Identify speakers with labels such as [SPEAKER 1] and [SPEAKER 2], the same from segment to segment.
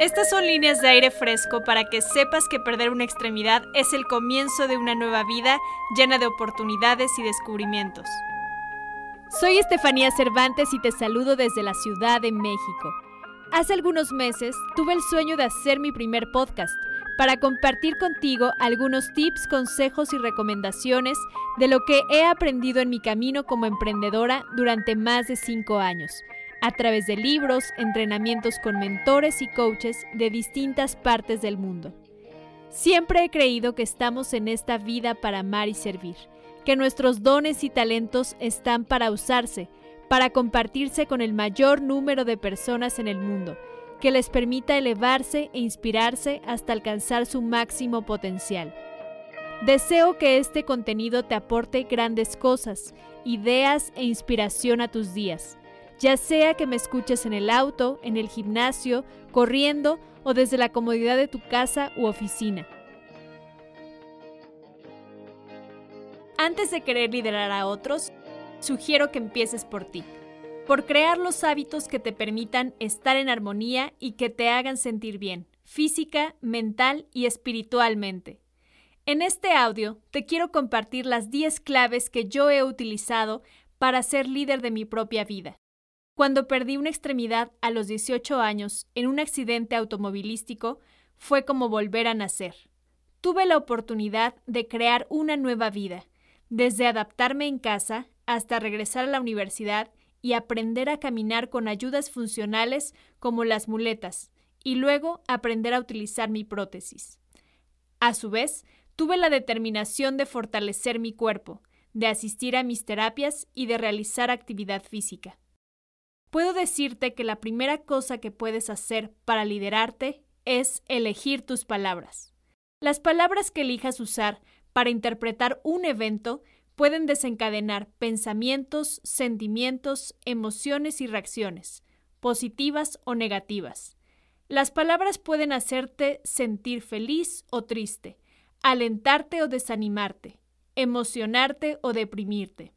[SPEAKER 1] Estas son líneas de aire fresco para que sepas que perder una extremidad es el comienzo de una nueva vida llena de oportunidades y descubrimientos.
[SPEAKER 2] Soy Estefanía Cervantes y te saludo desde la Ciudad de México. Hace algunos meses tuve el sueño de hacer mi primer podcast para compartir contigo algunos tips, consejos y recomendaciones de lo que he aprendido en mi camino como emprendedora durante más de cinco años a través de libros, entrenamientos con mentores y coaches de distintas partes del mundo. Siempre he creído que estamos en esta vida para amar y servir, que nuestros dones y talentos están para usarse, para compartirse con el mayor número de personas en el mundo, que les permita elevarse e inspirarse hasta alcanzar su máximo potencial. Deseo que este contenido te aporte grandes cosas, ideas e inspiración a tus días ya sea que me escuches en el auto, en el gimnasio, corriendo o desde la comodidad de tu casa u oficina. Antes de querer liderar a otros, sugiero que empieces por ti, por crear los hábitos que te permitan estar en armonía y que te hagan sentir bien, física, mental y espiritualmente. En este audio te quiero compartir las 10 claves que yo he utilizado para ser líder de mi propia vida. Cuando perdí una extremidad a los 18 años en un accidente automovilístico, fue como volver a nacer. Tuve la oportunidad de crear una nueva vida, desde adaptarme en casa hasta regresar a la universidad y aprender a caminar con ayudas funcionales como las muletas, y luego aprender a utilizar mi prótesis. A su vez, tuve la determinación de fortalecer mi cuerpo, de asistir a mis terapias y de realizar actividad física puedo decirte que la primera cosa que puedes hacer para liderarte es elegir tus palabras. Las palabras que elijas usar para interpretar un evento pueden desencadenar pensamientos, sentimientos, emociones y reacciones, positivas o negativas. Las palabras pueden hacerte sentir feliz o triste, alentarte o desanimarte, emocionarte o deprimirte.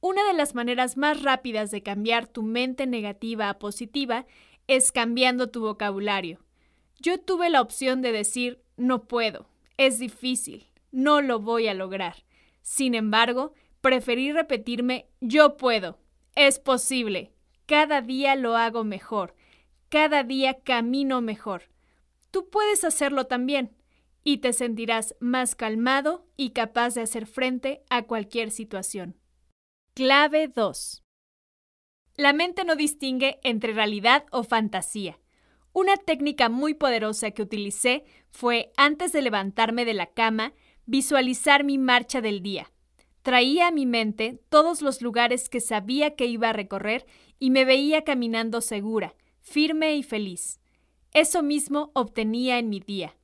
[SPEAKER 2] Una de las maneras más rápidas de cambiar tu mente negativa a positiva es cambiando tu vocabulario. Yo tuve la opción de decir no puedo, es difícil, no lo voy a lograr. Sin embargo, preferí repetirme yo puedo, es posible, cada día lo hago mejor, cada día camino mejor. Tú puedes hacerlo también y te sentirás más calmado y capaz de hacer frente a cualquier situación. Clave 2. La mente no distingue entre realidad o fantasía. Una técnica muy poderosa que utilicé fue, antes de levantarme de la cama, visualizar mi marcha del día. Traía a mi mente todos los lugares que sabía que iba a recorrer y me veía caminando segura, firme y feliz. Eso mismo obtenía en mi día.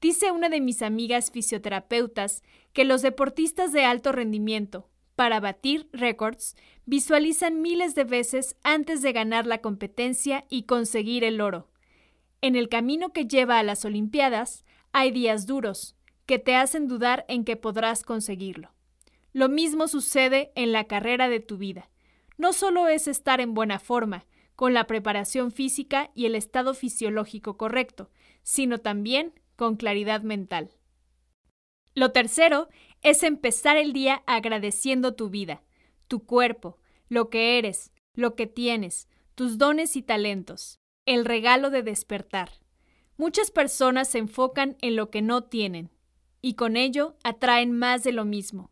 [SPEAKER 2] Dice una de mis amigas fisioterapeutas que los deportistas de alto rendimiento, para batir récords, visualizan miles de veces antes de ganar la competencia y conseguir el oro. En el camino que lleva a las Olimpiadas, hay días duros, que te hacen dudar en que podrás conseguirlo. Lo mismo sucede en la carrera de tu vida. No solo es estar en buena forma, con la preparación física y el estado fisiológico correcto, sino también con claridad mental. Lo tercero es empezar el día agradeciendo tu vida, tu cuerpo, lo que eres, lo que tienes, tus dones y talentos, el regalo de despertar. Muchas personas se enfocan en lo que no tienen y con ello atraen más de lo mismo.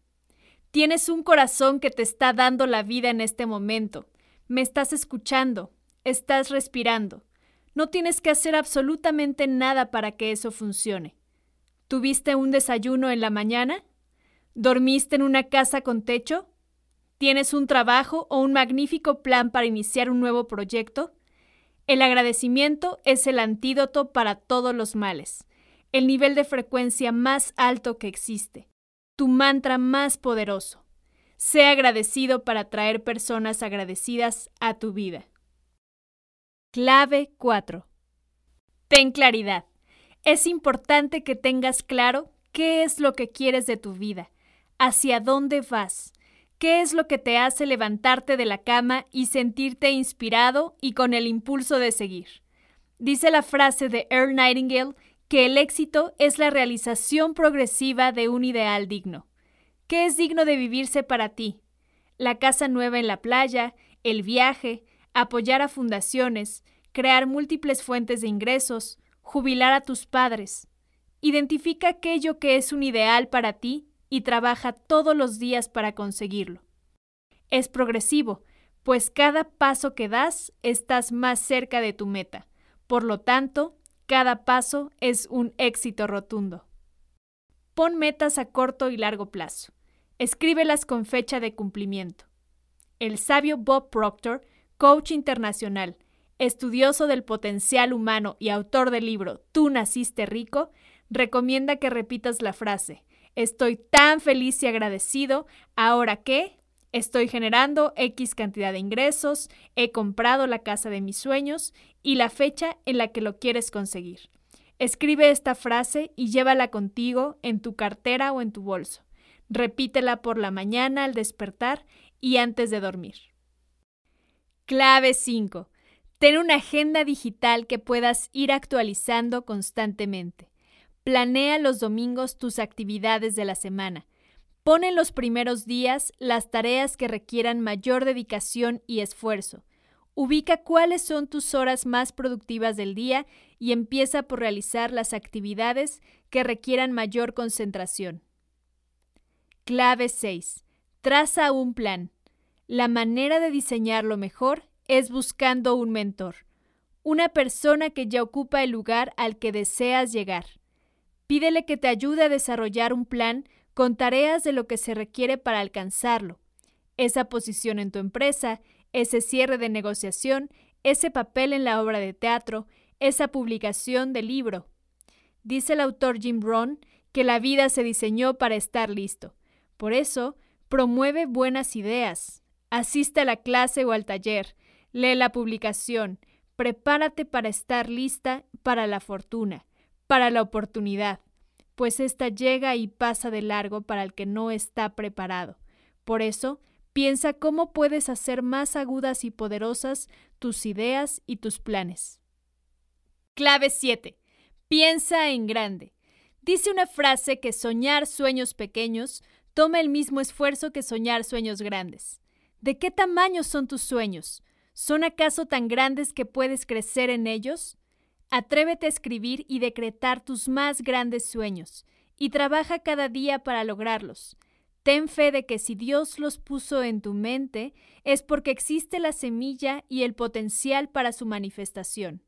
[SPEAKER 2] Tienes un corazón que te está dando la vida en este momento. Me estás escuchando, estás respirando. No tienes que hacer absolutamente nada para que eso funcione. ¿Tuviste un desayuno en la mañana? ¿Dormiste en una casa con techo? ¿Tienes un trabajo o un magnífico plan para iniciar un nuevo proyecto? El agradecimiento es el antídoto para todos los males, el nivel de frecuencia más alto que existe, tu mantra más poderoso. Sé agradecido para traer personas agradecidas a tu vida. Clave 4. Ten claridad. Es importante que tengas claro qué es lo que quieres de tu vida hacia dónde vas, qué es lo que te hace levantarte de la cama y sentirte inspirado y con el impulso de seguir. Dice la frase de Earl Nightingale que el éxito es la realización progresiva de un ideal digno. ¿Qué es digno de vivirse para ti? La casa nueva en la playa, el viaje, apoyar a fundaciones, crear múltiples fuentes de ingresos, jubilar a tus padres. Identifica aquello que es un ideal para ti y trabaja todos los días para conseguirlo. Es progresivo, pues cada paso que das estás más cerca de tu meta. Por lo tanto, cada paso es un éxito rotundo. Pon metas a corto y largo plazo. Escríbelas con fecha de cumplimiento. El sabio Bob Proctor, coach internacional, estudioso del potencial humano y autor del libro Tú naciste rico, recomienda que repitas la frase Estoy tan feliz y agradecido ahora que estoy generando X cantidad de ingresos, he comprado la casa de mis sueños y la fecha en la que lo quieres conseguir. Escribe esta frase y llévala contigo en tu cartera o en tu bolso. Repítela por la mañana al despertar y antes de dormir. Clave 5. Ten una agenda digital que puedas ir actualizando constantemente. Planea los domingos tus actividades de la semana. Pon en los primeros días las tareas que requieran mayor dedicación y esfuerzo. Ubica cuáles son tus horas más productivas del día y empieza por realizar las actividades que requieran mayor concentración. Clave 6. Traza un plan. La manera de diseñarlo mejor es buscando un mentor, una persona que ya ocupa el lugar al que deseas llegar. Pídele que te ayude a desarrollar un plan con tareas de lo que se requiere para alcanzarlo. Esa posición en tu empresa, ese cierre de negociación, ese papel en la obra de teatro, esa publicación de libro. Dice el autor Jim Brown que la vida se diseñó para estar listo. Por eso, promueve buenas ideas. Asiste a la clase o al taller. Lee la publicación. Prepárate para estar lista para la fortuna para la oportunidad, pues ésta llega y pasa de largo para el que no está preparado. Por eso, piensa cómo puedes hacer más agudas y poderosas tus ideas y tus planes. Clave 7. Piensa en grande. Dice una frase que soñar sueños pequeños toma el mismo esfuerzo que soñar sueños grandes. ¿De qué tamaño son tus sueños? ¿Son acaso tan grandes que puedes crecer en ellos? Atrévete a escribir y decretar tus más grandes sueños, y trabaja cada día para lograrlos. Ten fe de que si Dios los puso en tu mente, es porque existe la semilla y el potencial para su manifestación.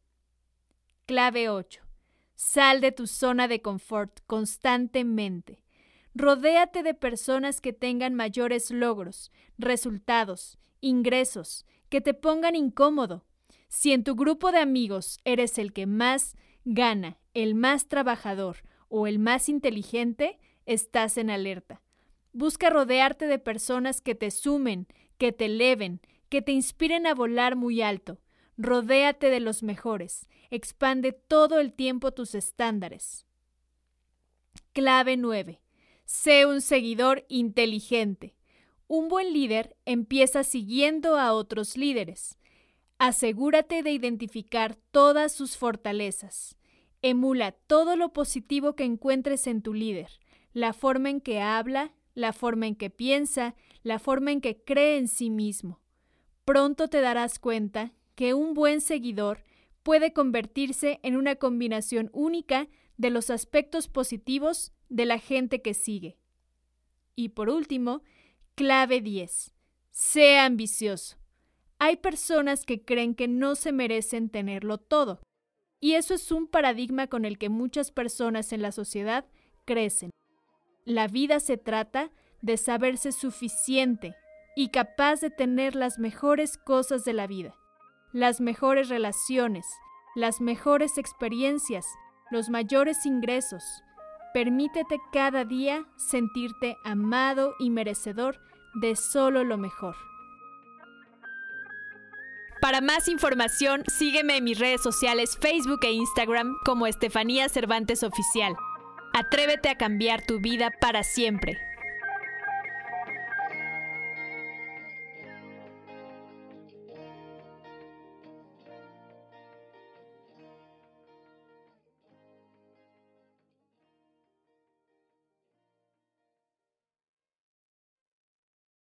[SPEAKER 2] Clave 8. Sal de tu zona de confort constantemente. Rodéate de personas que tengan mayores logros, resultados, ingresos, que te pongan incómodo, si en tu grupo de amigos eres el que más gana, el más trabajador o el más inteligente, estás en alerta. Busca rodearte de personas que te sumen, que te eleven, que te inspiren a volar muy alto. Rodéate de los mejores. Expande todo el tiempo tus estándares. Clave 9. Sé un seguidor inteligente. Un buen líder empieza siguiendo a otros líderes. Asegúrate de identificar todas sus fortalezas. Emula todo lo positivo que encuentres en tu líder, la forma en que habla, la forma en que piensa, la forma en que cree en sí mismo. Pronto te darás cuenta que un buen seguidor puede convertirse en una combinación única de los aspectos positivos de la gente que sigue. Y por último, clave 10. Sea ambicioso. Hay personas que creen que no se merecen tenerlo todo. Y eso es un paradigma con el que muchas personas en la sociedad crecen. La vida se trata de saberse suficiente y capaz de tener las mejores cosas de la vida, las mejores relaciones, las mejores experiencias, los mayores ingresos. Permítete cada día sentirte amado y merecedor de solo lo mejor. Para más información, sígueme en mis redes sociales Facebook e Instagram como Estefanía Cervantes Oficial. Atrévete a cambiar tu vida para siempre.